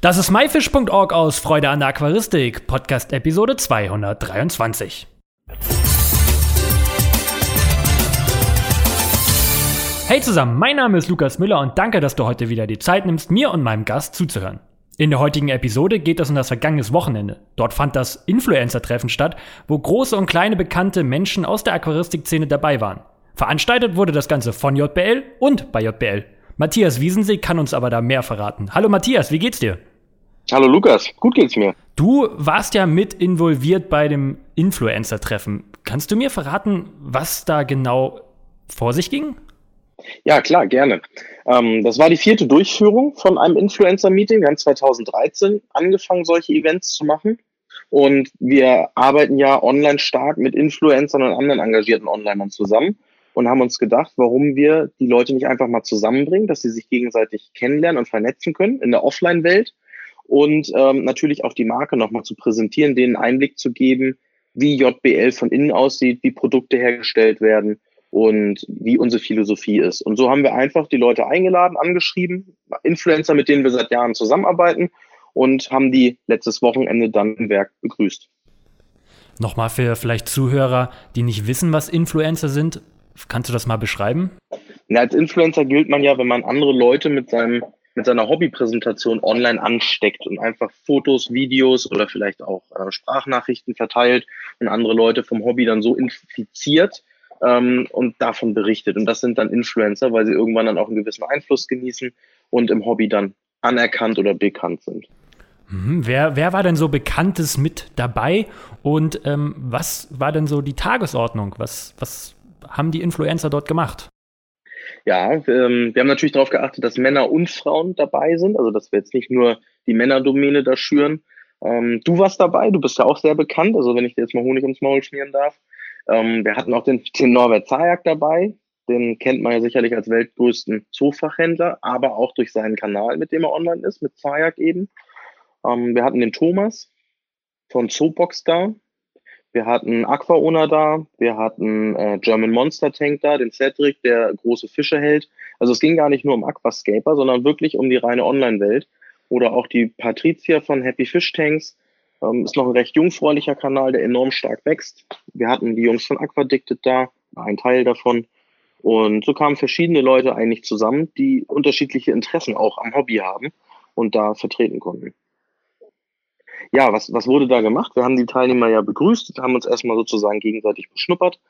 Das ist myfish.org aus Freude an der Aquaristik, Podcast Episode 223. Hey zusammen, mein Name ist Lukas Müller und danke, dass du heute wieder die Zeit nimmst, mir und meinem Gast zuzuhören. In der heutigen Episode geht es um das vergangene Wochenende. Dort fand das Influencer-Treffen statt, wo große und kleine bekannte Menschen aus der Aquaristik-Szene dabei waren. Veranstaltet wurde das Ganze von JBL und bei JBL. Matthias Wiesensee kann uns aber da mehr verraten. Hallo Matthias, wie geht's dir? Hallo Lukas, gut geht's mir. Du warst ja mit involviert bei dem Influencer-Treffen. Kannst du mir verraten, was da genau vor sich ging? Ja, klar, gerne. Ähm, das war die vierte Durchführung von einem Influencer-Meeting. Wir haben 2013 angefangen, solche Events zu machen. Und wir arbeiten ja online stark mit Influencern und anderen engagierten Onlinern zusammen und haben uns gedacht, warum wir die Leute nicht einfach mal zusammenbringen, dass sie sich gegenseitig kennenlernen und vernetzen können in der Offline-Welt und ähm, natürlich auch die Marke nochmal zu präsentieren, denen Einblick zu geben, wie JBL von innen aussieht, wie Produkte hergestellt werden und wie unsere Philosophie ist. Und so haben wir einfach die Leute eingeladen, angeschrieben, Influencer, mit denen wir seit Jahren zusammenarbeiten und haben die letztes Wochenende dann im Werk begrüßt. Nochmal für vielleicht Zuhörer, die nicht wissen, was Influencer sind, kannst du das mal beschreiben? Ja, als Influencer gilt man ja, wenn man andere Leute mit seinem mit seiner Hobbypräsentation online ansteckt und einfach Fotos, Videos oder vielleicht auch äh, Sprachnachrichten verteilt und andere Leute vom Hobby dann so infiziert ähm, und davon berichtet. Und das sind dann Influencer, weil sie irgendwann dann auch einen gewissen Einfluss genießen und im Hobby dann anerkannt oder bekannt sind. Mhm. Wer, wer war denn so Bekanntes mit dabei und ähm, was war denn so die Tagesordnung? Was, was haben die Influencer dort gemacht? Ja, ähm, wir haben natürlich darauf geachtet, dass Männer und Frauen dabei sind, also dass wir jetzt nicht nur die Männerdomäne da schüren. Ähm, du warst dabei, du bist ja auch sehr bekannt, also wenn ich dir jetzt mal Honig ums Maul schmieren darf. Ähm, wir hatten auch den, den Norbert Zajak dabei, den kennt man ja sicherlich als weltgrößten Zoofachhändler, aber auch durch seinen Kanal, mit dem er online ist, mit Zajak eben. Ähm, wir hatten den Thomas von Zoobox da, wir hatten Aquaona da, wir hatten äh, German Monster Tank da, den Cedric, der große Fische hält. Also es ging gar nicht nur um Aquascaper, sondern wirklich um die reine Online-Welt. Oder auch die Patricia von Happy Fish Tanks. Ähm, ist noch ein recht jungfräulicher Kanal, der enorm stark wächst. Wir hatten die Jungs von Aquadicted da, ein Teil davon. Und so kamen verschiedene Leute eigentlich zusammen, die unterschiedliche Interessen auch am Hobby haben und da vertreten konnten ja, was, was wurde da gemacht? Wir haben die Teilnehmer ja begrüßt, haben uns erstmal sozusagen gegenseitig beschnuppert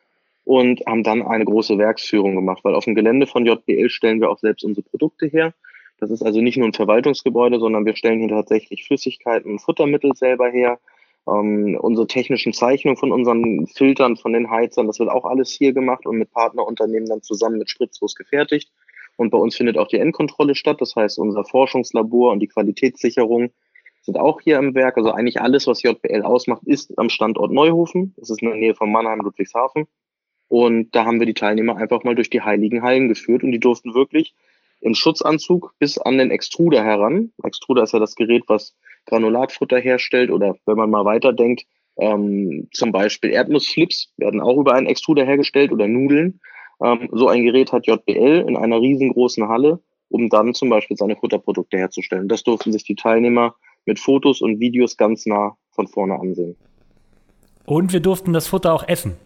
und haben dann eine große Werksführung gemacht, weil auf dem Gelände von JBL stellen wir auch selbst unsere Produkte her. Das ist also nicht nur ein Verwaltungsgebäude, sondern wir stellen hier tatsächlich Flüssigkeiten und Futtermittel selber her. Ähm, unsere technischen Zeichnungen von unseren Filtern, von den Heizern, das wird auch alles hier gemacht und mit Partnerunternehmen dann zusammen mit Spritzlos gefertigt. Und bei uns findet auch die Endkontrolle statt. Das heißt, unser Forschungslabor und die Qualitätssicherung sind auch hier im Werk. Also eigentlich alles, was JBL ausmacht, ist am Standort Neuhofen. Das ist in der Nähe von Mannheim, Ludwigshafen. Und da haben wir die Teilnehmer einfach mal durch die heiligen Hallen geführt und die durften wirklich im Schutzanzug bis an den Extruder heran. Extruder ist ja das Gerät, was Granulatfutter herstellt oder wenn man mal weiterdenkt, ähm, zum Beispiel Erdnussflips werden auch über einen Extruder hergestellt oder Nudeln. Ähm, so ein Gerät hat JBL in einer riesengroßen Halle, um dann zum Beispiel seine Futterprodukte herzustellen. Das durften sich die Teilnehmer mit Fotos und Videos ganz nah von vorne ansehen. Und wir durften das Futter auch essen.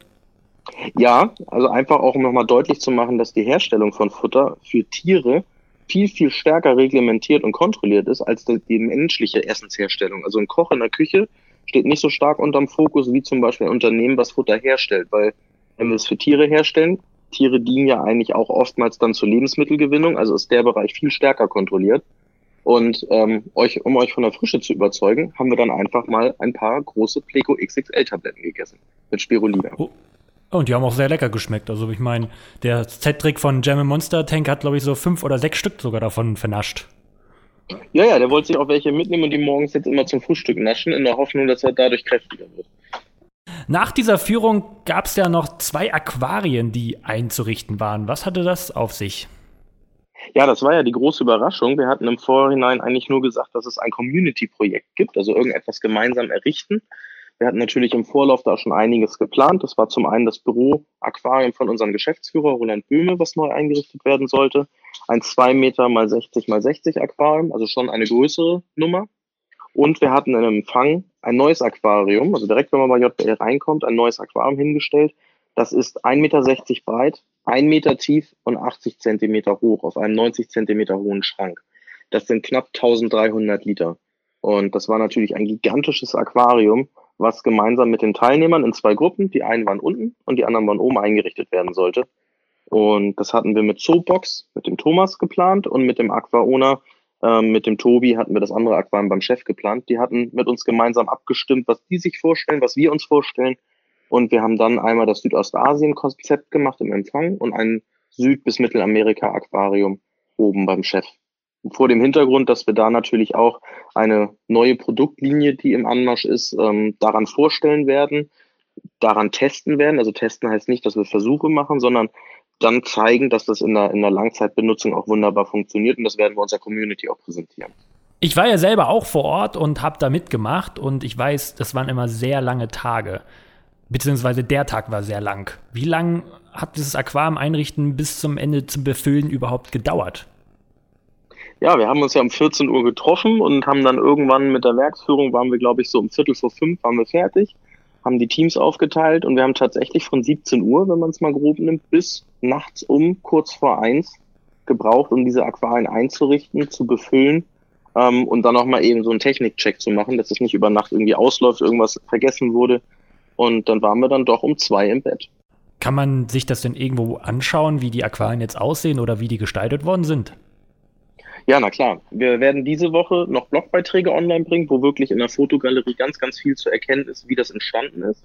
Ja, also einfach auch um nochmal deutlich zu machen, dass die Herstellung von Futter für Tiere viel, viel stärker reglementiert und kontrolliert ist als die menschliche Essensherstellung. Also ein Koch in der Küche steht nicht so stark unterm Fokus wie zum Beispiel ein Unternehmen, was Futter herstellt, weil wenn wir es für Tiere herstellen, Tiere dienen ja eigentlich auch oftmals dann zur Lebensmittelgewinnung, also ist der Bereich viel stärker kontrolliert. Und ähm, euch, um euch von der Frische zu überzeugen, haben wir dann einfach mal ein paar große Pleco XXL-Tabletten gegessen mit Spirulina. Oh. Und die haben auch sehr lecker geschmeckt. Also ich meine, der Z-Trick von Jam Monster Tank hat, glaube ich, so fünf oder sechs Stück sogar davon vernascht. Ja, ja, der wollte sich auch welche mitnehmen und die morgens jetzt immer zum Frühstück naschen, in der Hoffnung, dass er dadurch kräftiger wird. Nach dieser Führung gab es ja noch zwei Aquarien, die einzurichten waren. Was hatte das auf sich? Ja, das war ja die große Überraschung. Wir hatten im Vorhinein eigentlich nur gesagt, dass es ein Community-Projekt gibt, also irgendetwas gemeinsam errichten. Wir hatten natürlich im Vorlauf da schon einiges geplant. Das war zum einen das Büro Aquarium von unserem Geschäftsführer Roland Böhme, was neu eingerichtet werden sollte. Ein zwei Meter mal 60 mal 60 Aquarium, also schon eine größere Nummer. Und wir hatten in Empfang ein neues Aquarium, also direkt, wenn man bei JBL reinkommt, ein neues Aquarium hingestellt. Das ist 1,60 Meter breit, 1 Meter tief und 80 Zentimeter hoch auf einem 90 Zentimeter hohen Schrank. Das sind knapp 1300 Liter. Und das war natürlich ein gigantisches Aquarium, was gemeinsam mit den Teilnehmern in zwei Gruppen, die einen waren unten und die anderen waren oben eingerichtet werden sollte. Und das hatten wir mit Zoobox, mit dem Thomas geplant und mit dem Aquaona, ähm, mit dem Tobi hatten wir das andere Aquarium beim Chef geplant. Die hatten mit uns gemeinsam abgestimmt, was die sich vorstellen, was wir uns vorstellen. Und wir haben dann einmal das Südostasien-Konzept gemacht im Empfang und ein Süd- bis Mittelamerika-Aquarium oben beim Chef. Vor dem Hintergrund, dass wir da natürlich auch eine neue Produktlinie, die im Anmarsch ist, ähm, daran vorstellen werden, daran testen werden. Also testen heißt nicht, dass wir Versuche machen, sondern dann zeigen, dass das in der, in der Langzeitbenutzung auch wunderbar funktioniert und das werden wir unserer Community auch präsentieren. Ich war ja selber auch vor Ort und habe da mitgemacht und ich weiß, das waren immer sehr lange Tage. Beziehungsweise der Tag war sehr lang. Wie lang hat dieses Aquarium einrichten bis zum Ende zum Befüllen überhaupt gedauert? Ja, wir haben uns ja um 14 Uhr getroffen und haben dann irgendwann mit der Werksführung, waren wir glaube ich so um Viertel vor fünf, waren wir fertig haben die Teams aufgeteilt und wir haben tatsächlich von 17 Uhr, wenn man es mal grob nimmt, bis nachts um kurz vor eins gebraucht, um diese Aquarien einzurichten, zu befüllen ähm, und dann auch mal eben so einen Technikcheck zu machen, dass es nicht über Nacht irgendwie ausläuft, irgendwas vergessen wurde. Und dann waren wir dann doch um zwei im Bett. Kann man sich das denn irgendwo anschauen, wie die Aquarien jetzt aussehen oder wie die gestaltet worden sind? Ja, na klar. Wir werden diese Woche noch Blogbeiträge online bringen, wo wirklich in der Fotogalerie ganz, ganz viel zu erkennen ist, wie das entstanden ist.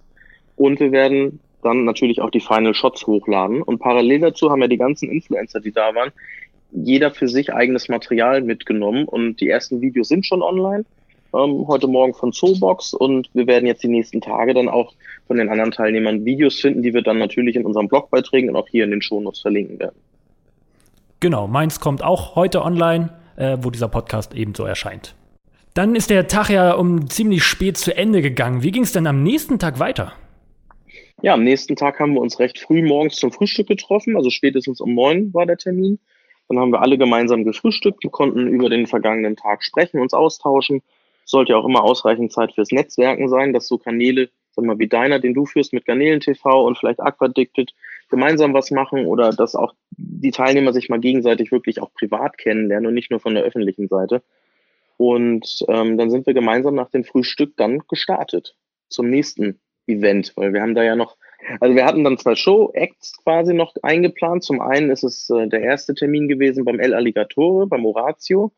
Und wir werden dann natürlich auch die Final Shots hochladen. Und parallel dazu haben ja die ganzen Influencer, die da waren, jeder für sich eigenes Material mitgenommen. Und die ersten Videos sind schon online. Ähm, heute Morgen von Zoobox. Und wir werden jetzt die nächsten Tage dann auch von den anderen Teilnehmern Videos finden, die wir dann natürlich in unseren Blogbeiträgen und auch hier in den Shownotes verlinken werden. Genau, meins kommt auch heute online, äh, wo dieser Podcast ebenso erscheint. Dann ist der Tag ja um ziemlich spät zu Ende gegangen. Wie ging es denn am nächsten Tag weiter? Ja, am nächsten Tag haben wir uns recht früh morgens zum Frühstück getroffen, also spätestens um neun war der Termin. Dann haben wir alle gemeinsam gefrühstückt, wir konnten über den vergangenen Tag sprechen, uns austauschen. Sollte ja auch immer ausreichend Zeit fürs Netzwerken sein, dass so Kanäle, sag mal, wie deiner, den du führst mit Garnelen TV und vielleicht Aquadicted, gemeinsam was machen oder dass auch die Teilnehmer sich mal gegenseitig wirklich auch privat kennenlernen und nicht nur von der öffentlichen Seite. Und ähm, dann sind wir gemeinsam nach dem Frühstück dann gestartet zum nächsten Event, weil wir haben da ja noch, also wir hatten dann zwei Show-Acts quasi noch eingeplant. Zum einen ist es äh, der erste Termin gewesen beim El Alligatore, beim Horatio.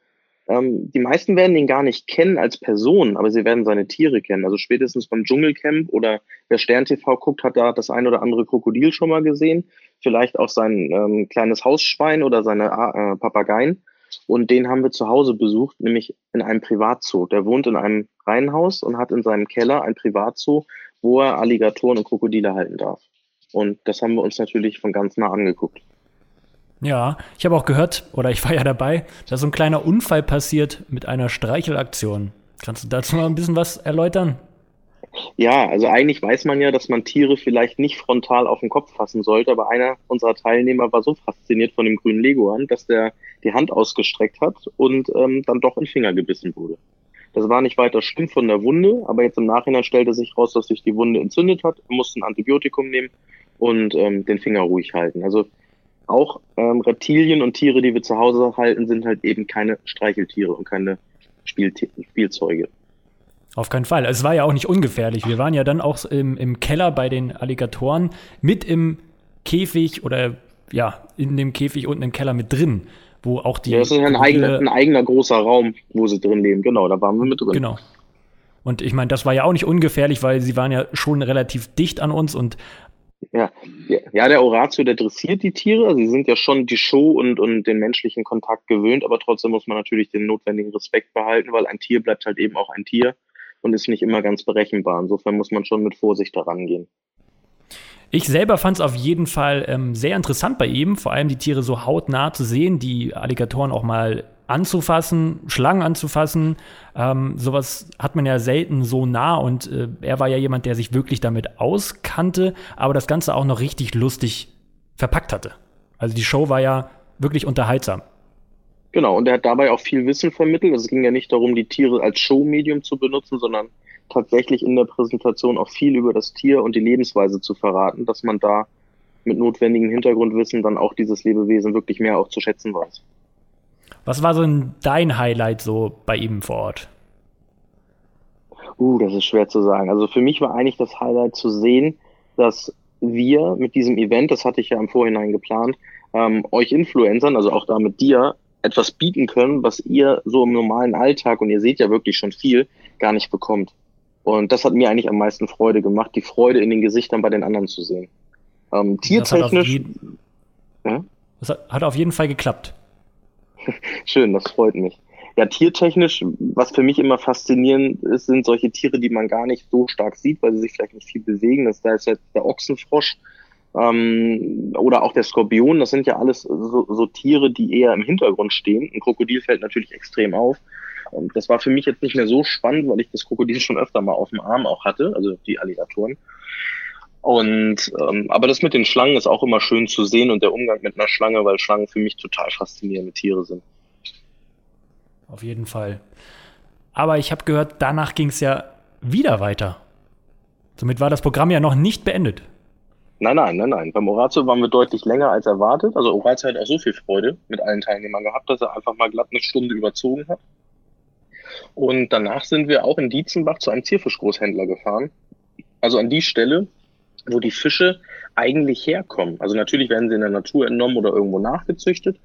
Ähm, die meisten werden ihn gar nicht kennen als Person, aber sie werden seine Tiere kennen. Also spätestens beim Dschungelcamp oder wer Stern TV guckt, hat da das ein oder andere Krokodil schon mal gesehen. Vielleicht auch sein ähm, kleines Hausschwein oder seine äh, Papageien. Und den haben wir zu Hause besucht, nämlich in einem Privatzoo. Der wohnt in einem Reihenhaus und hat in seinem Keller ein Privatzoo, wo er Alligatoren und Krokodile halten darf. Und das haben wir uns natürlich von ganz nah angeguckt. Ja, ich habe auch gehört, oder ich war ja dabei, dass so ein kleiner Unfall passiert mit einer Streichelaktion. Kannst du dazu mal ein bisschen was erläutern? Ja, also eigentlich weiß man ja, dass man Tiere vielleicht nicht frontal auf den Kopf fassen sollte, aber einer unserer Teilnehmer war so fasziniert von dem grünen Leguan, dass der die Hand ausgestreckt hat und ähm, dann doch in den Finger gebissen wurde. Das war nicht weiter schlimm von der Wunde, aber jetzt im Nachhinein stellte sich raus, dass sich die Wunde entzündet hat. Musste ein Antibiotikum nehmen und ähm, den Finger ruhig halten. Also auch ähm, Reptilien und Tiere, die wir zu Hause halten, sind halt eben keine Streicheltiere und keine Spiel Spielzeuge. Auf keinen Fall. Es war ja auch nicht ungefährlich. Wir waren ja dann auch im, im Keller bei den Alligatoren mit im Käfig oder ja, in dem Käfig unten im Keller mit drin, wo auch die. Ja, das ist ein eigener, ein eigener großer Raum, wo sie drin leben. Genau, da waren wir mit drin. Genau. Und ich meine, das war ja auch nicht ungefährlich, weil sie waren ja schon relativ dicht an uns und ja, ja, der Horatio, der dressiert die Tiere. Sie sind ja schon die Show und, und den menschlichen Kontakt gewöhnt, aber trotzdem muss man natürlich den notwendigen Respekt behalten, weil ein Tier bleibt halt eben auch ein Tier und ist nicht immer ganz berechenbar. Insofern muss man schon mit Vorsicht daran gehen. Ich selber fand es auf jeden Fall ähm, sehr interessant bei ihm, vor allem die Tiere so hautnah zu sehen, die Alligatoren auch mal anzufassen, Schlangen anzufassen. Ähm, sowas hat man ja selten so nah und äh, er war ja jemand, der sich wirklich damit auskannte, aber das Ganze auch noch richtig lustig verpackt hatte. Also die Show war ja wirklich unterhaltsam. Genau, und er hat dabei auch viel Wissen vermittelt. Also es ging ja nicht darum, die Tiere als Showmedium zu benutzen, sondern tatsächlich in der Präsentation auch viel über das Tier und die Lebensweise zu verraten, dass man da mit notwendigem Hintergrundwissen dann auch dieses Lebewesen wirklich mehr auch zu schätzen weiß. Was war so dein Highlight so bei ihm vor Ort? Uh, das ist schwer zu sagen. Also für mich war eigentlich das Highlight zu sehen, dass wir mit diesem Event, das hatte ich ja im Vorhinein geplant, ähm, euch Influencern, also auch da mit dir, etwas bieten können, was ihr so im normalen Alltag, und ihr seht ja wirklich schon viel, gar nicht bekommt. Und das hat mir eigentlich am meisten Freude gemacht, die Freude in den Gesichtern bei den anderen zu sehen. Ähm, tiertechnisch. Das, hat ja? das hat auf jeden Fall geklappt. Schön, das freut mich. Ja, tiertechnisch, was für mich immer faszinierend ist, sind solche Tiere, die man gar nicht so stark sieht, weil sie sich vielleicht nicht viel bewegen. Das, da ist jetzt der Ochsenfrosch ähm, oder auch der Skorpion. Das sind ja alles so, so Tiere, die eher im Hintergrund stehen. Ein Krokodil fällt natürlich extrem auf. Und das war für mich jetzt nicht mehr so spannend, weil ich das Krokodil schon öfter mal auf dem Arm auch hatte, also die Alligatoren. Und ähm, aber das mit den Schlangen ist auch immer schön zu sehen und der Umgang mit einer Schlange, weil Schlangen für mich total faszinierende Tiere sind. Auf jeden Fall. Aber ich habe gehört, danach ging es ja wieder weiter. Somit war das Programm ja noch nicht beendet. Nein, nein, nein, nein. Beim Oratio waren wir deutlich länger als erwartet. Also Oratio hat auch so viel Freude mit allen Teilnehmern gehabt, dass er einfach mal glatt eine Stunde überzogen hat. Und danach sind wir auch in Dietzenbach zu einem Zierfischgroßhändler gefahren. Also an die Stelle, wo die Fische eigentlich herkommen. Also natürlich werden sie in der Natur entnommen oder irgendwo nachgezüchtet,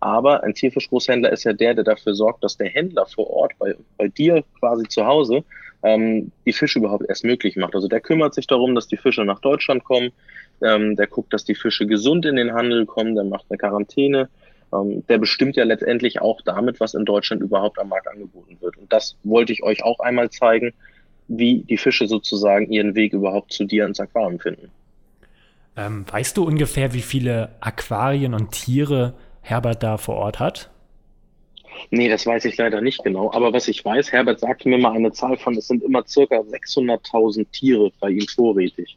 aber ein Tierfischgroßhändler ist ja der, der dafür sorgt, dass der Händler vor Ort bei, bei dir quasi zu Hause ähm, die Fische überhaupt erst möglich macht. Also der kümmert sich darum, dass die Fische nach Deutschland kommen, ähm, der guckt, dass die Fische gesund in den Handel kommen, der macht eine Quarantäne, ähm, der bestimmt ja letztendlich auch damit, was in Deutschland überhaupt am Markt angeboten wird. Und das wollte ich euch auch einmal zeigen wie die Fische sozusagen ihren Weg überhaupt zu dir ins Aquarium finden. Ähm, weißt du ungefähr, wie viele Aquarien und Tiere Herbert da vor Ort hat? Nee, das weiß ich leider nicht genau. Aber was ich weiß, Herbert sagte mir mal eine Zahl von, es sind immer circa 600.000 Tiere bei ihm vorrätig.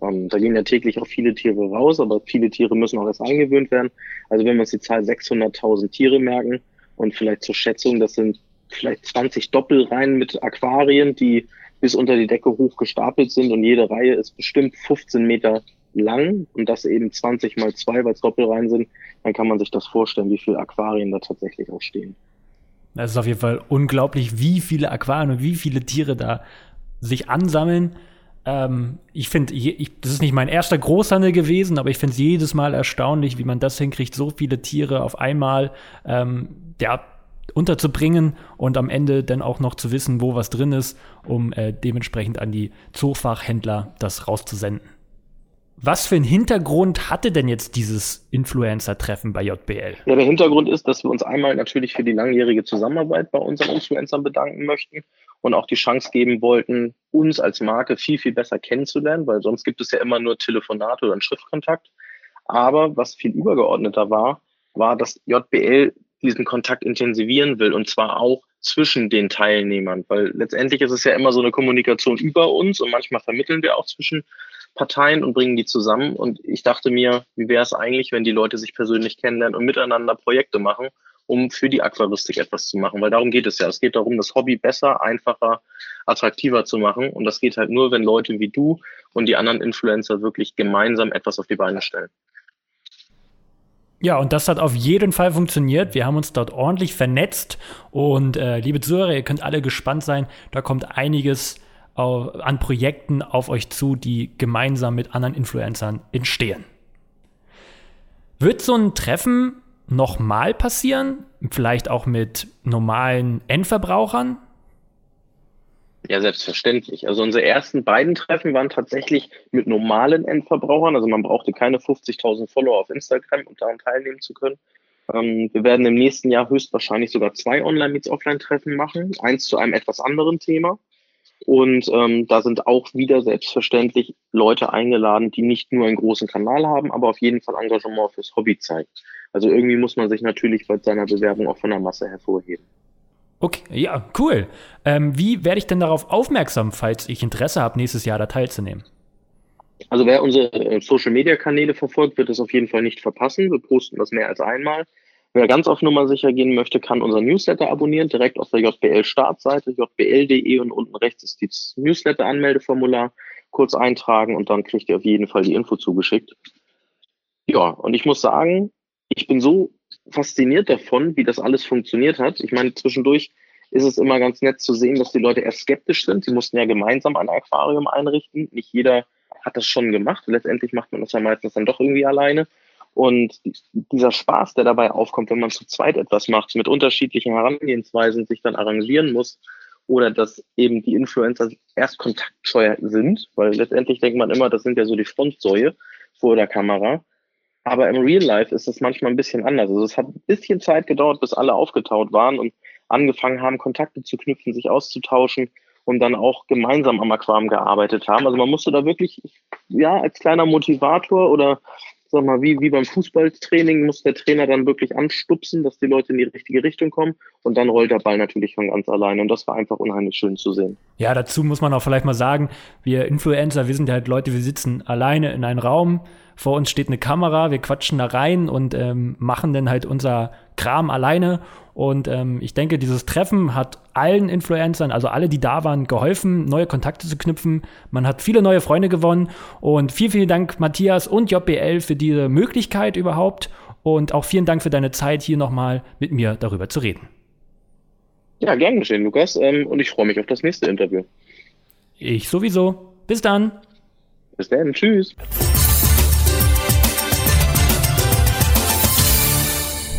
Ähm, da gehen ja täglich auch viele Tiere raus, aber viele Tiere müssen auch erst eingewöhnt werden. Also wenn wir uns die Zahl 600.000 Tiere merken und vielleicht zur Schätzung, das sind vielleicht 20 Doppelreihen mit Aquarien, die bis unter die Decke hoch gestapelt sind und jede Reihe ist bestimmt 15 Meter lang und das eben 20 mal 2, weil es Doppelreihen sind, dann kann man sich das vorstellen, wie viele Aquarien da tatsächlich auch stehen. Das ist auf jeden Fall unglaublich, wie viele Aquarien und wie viele Tiere da sich ansammeln. Ähm, ich finde, das ist nicht mein erster Großhandel gewesen, aber ich finde es jedes Mal erstaunlich, wie man das hinkriegt, so viele Tiere auf einmal. Ähm, ja, unterzubringen und am Ende dann auch noch zu wissen, wo was drin ist, um äh, dementsprechend an die Zoofachhändler das rauszusenden. Was für einen Hintergrund hatte denn jetzt dieses Influencer-Treffen bei JBL? Ja, der Hintergrund ist, dass wir uns einmal natürlich für die langjährige Zusammenarbeit bei unseren Influencern bedanken möchten und auch die Chance geben wollten, uns als Marke viel, viel besser kennenzulernen, weil sonst gibt es ja immer nur Telefonate oder einen Schriftkontakt. Aber was viel übergeordneter war, war, dass JBL diesen Kontakt intensivieren will und zwar auch zwischen den Teilnehmern, weil letztendlich ist es ja immer so eine Kommunikation über uns und manchmal vermitteln wir auch zwischen Parteien und bringen die zusammen. Und ich dachte mir, wie wäre es eigentlich, wenn die Leute sich persönlich kennenlernen und miteinander Projekte machen, um für die Aquaristik etwas zu machen, weil darum geht es ja. Es geht darum, das Hobby besser, einfacher, attraktiver zu machen. Und das geht halt nur, wenn Leute wie du und die anderen Influencer wirklich gemeinsam etwas auf die Beine stellen. Ja, und das hat auf jeden Fall funktioniert. Wir haben uns dort ordentlich vernetzt. Und äh, liebe Zuhörer, ihr könnt alle gespannt sein. Da kommt einiges auf, an Projekten auf euch zu, die gemeinsam mit anderen Influencern entstehen. Wird so ein Treffen nochmal passieren? Vielleicht auch mit normalen Endverbrauchern? Ja, selbstverständlich. Also unsere ersten beiden Treffen waren tatsächlich mit normalen Endverbrauchern. Also man brauchte keine 50.000 Follower auf Instagram, um daran teilnehmen zu können. Ähm, wir werden im nächsten Jahr höchstwahrscheinlich sogar zwei Online-Meets-Offline-Treffen machen. Eins zu einem etwas anderen Thema. Und ähm, da sind auch wieder selbstverständlich Leute eingeladen, die nicht nur einen großen Kanal haben, aber auf jeden Fall Engagement fürs Hobby zeigen. Also irgendwie muss man sich natürlich bei seiner Bewerbung auch von der Masse hervorheben. Okay, ja, cool. Ähm, wie werde ich denn darauf aufmerksam, falls ich Interesse habe, nächstes Jahr da teilzunehmen? Also wer unsere äh, Social-Media-Kanäle verfolgt, wird es auf jeden Fall nicht verpassen. Wir posten das mehr als einmal. Wer ganz auf Nummer sicher gehen möchte, kann unser Newsletter abonnieren, direkt auf der JBL-Startseite, jbl.de und unten rechts ist das Newsletter-Anmeldeformular. Kurz eintragen und dann kriegt ihr auf jeden Fall die Info zugeschickt. Ja, und ich muss sagen, ich bin so fasziniert davon, wie das alles funktioniert hat. Ich meine, zwischendurch ist es immer ganz nett zu sehen, dass die Leute erst skeptisch sind. Sie mussten ja gemeinsam ein Aquarium einrichten. Nicht jeder hat das schon gemacht. Letztendlich macht man das ja meistens dann doch irgendwie alleine. Und dieser Spaß, der dabei aufkommt, wenn man zu zweit etwas macht, mit unterschiedlichen Herangehensweisen sich dann arrangieren muss, oder dass eben die Influencer erst kontaktscheu sind, weil letztendlich denkt man immer, das sind ja so die Frontsäue vor der Kamera. Aber im Real Life ist das manchmal ein bisschen anders. Also es hat ein bisschen Zeit gedauert, bis alle aufgetaut waren und angefangen haben, Kontakte zu knüpfen, sich auszutauschen und dann auch gemeinsam am Aquarium gearbeitet haben. Also man musste da wirklich, ja, als kleiner Motivator oder sag mal, wie, wie beim Fußballtraining muss der Trainer dann wirklich anstupsen, dass die Leute in die richtige Richtung kommen und dann rollt der Ball natürlich von ganz alleine und das war einfach unheimlich schön zu sehen. Ja, dazu muss man auch vielleicht mal sagen, wir Influencer, wir sind halt Leute, wir sitzen alleine in einem Raum, vor uns steht eine Kamera, wir quatschen da rein und ähm, machen dann halt unser Kram alleine. Und ähm, ich denke, dieses Treffen hat allen Influencern, also alle, die da waren, geholfen, neue Kontakte zu knüpfen. Man hat viele neue Freunde gewonnen. Und vielen, vielen Dank, Matthias und JBL, für diese Möglichkeit überhaupt. Und auch vielen Dank für deine Zeit, hier nochmal mit mir darüber zu reden. Ja, gern geschehen, Lukas. Ähm, und ich freue mich auf das nächste Interview. Ich sowieso. Bis dann. Bis dann. Tschüss.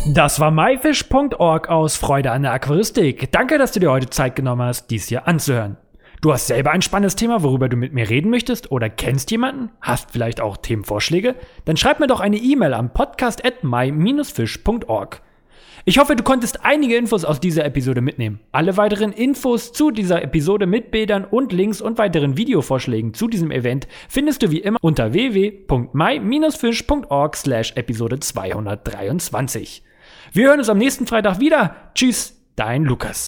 Das war myfish.org aus Freude an der Aquaristik. Danke, dass du dir heute Zeit genommen hast, dies hier anzuhören. Du hast selber ein spannendes Thema, worüber du mit mir reden möchtest oder kennst jemanden? Hast vielleicht auch Themenvorschläge? Dann schreib mir doch eine E-Mail am podcast at my-fish.org. Ich hoffe, du konntest einige Infos aus dieser Episode mitnehmen. Alle weiteren Infos zu dieser Episode mit Bildern und Links und weiteren Videovorschlägen zu diesem Event findest du wie immer unter www.my-fish.org slash Episode 223. Wir hören uns am nächsten Freitag wieder. Tschüss, dein Lukas.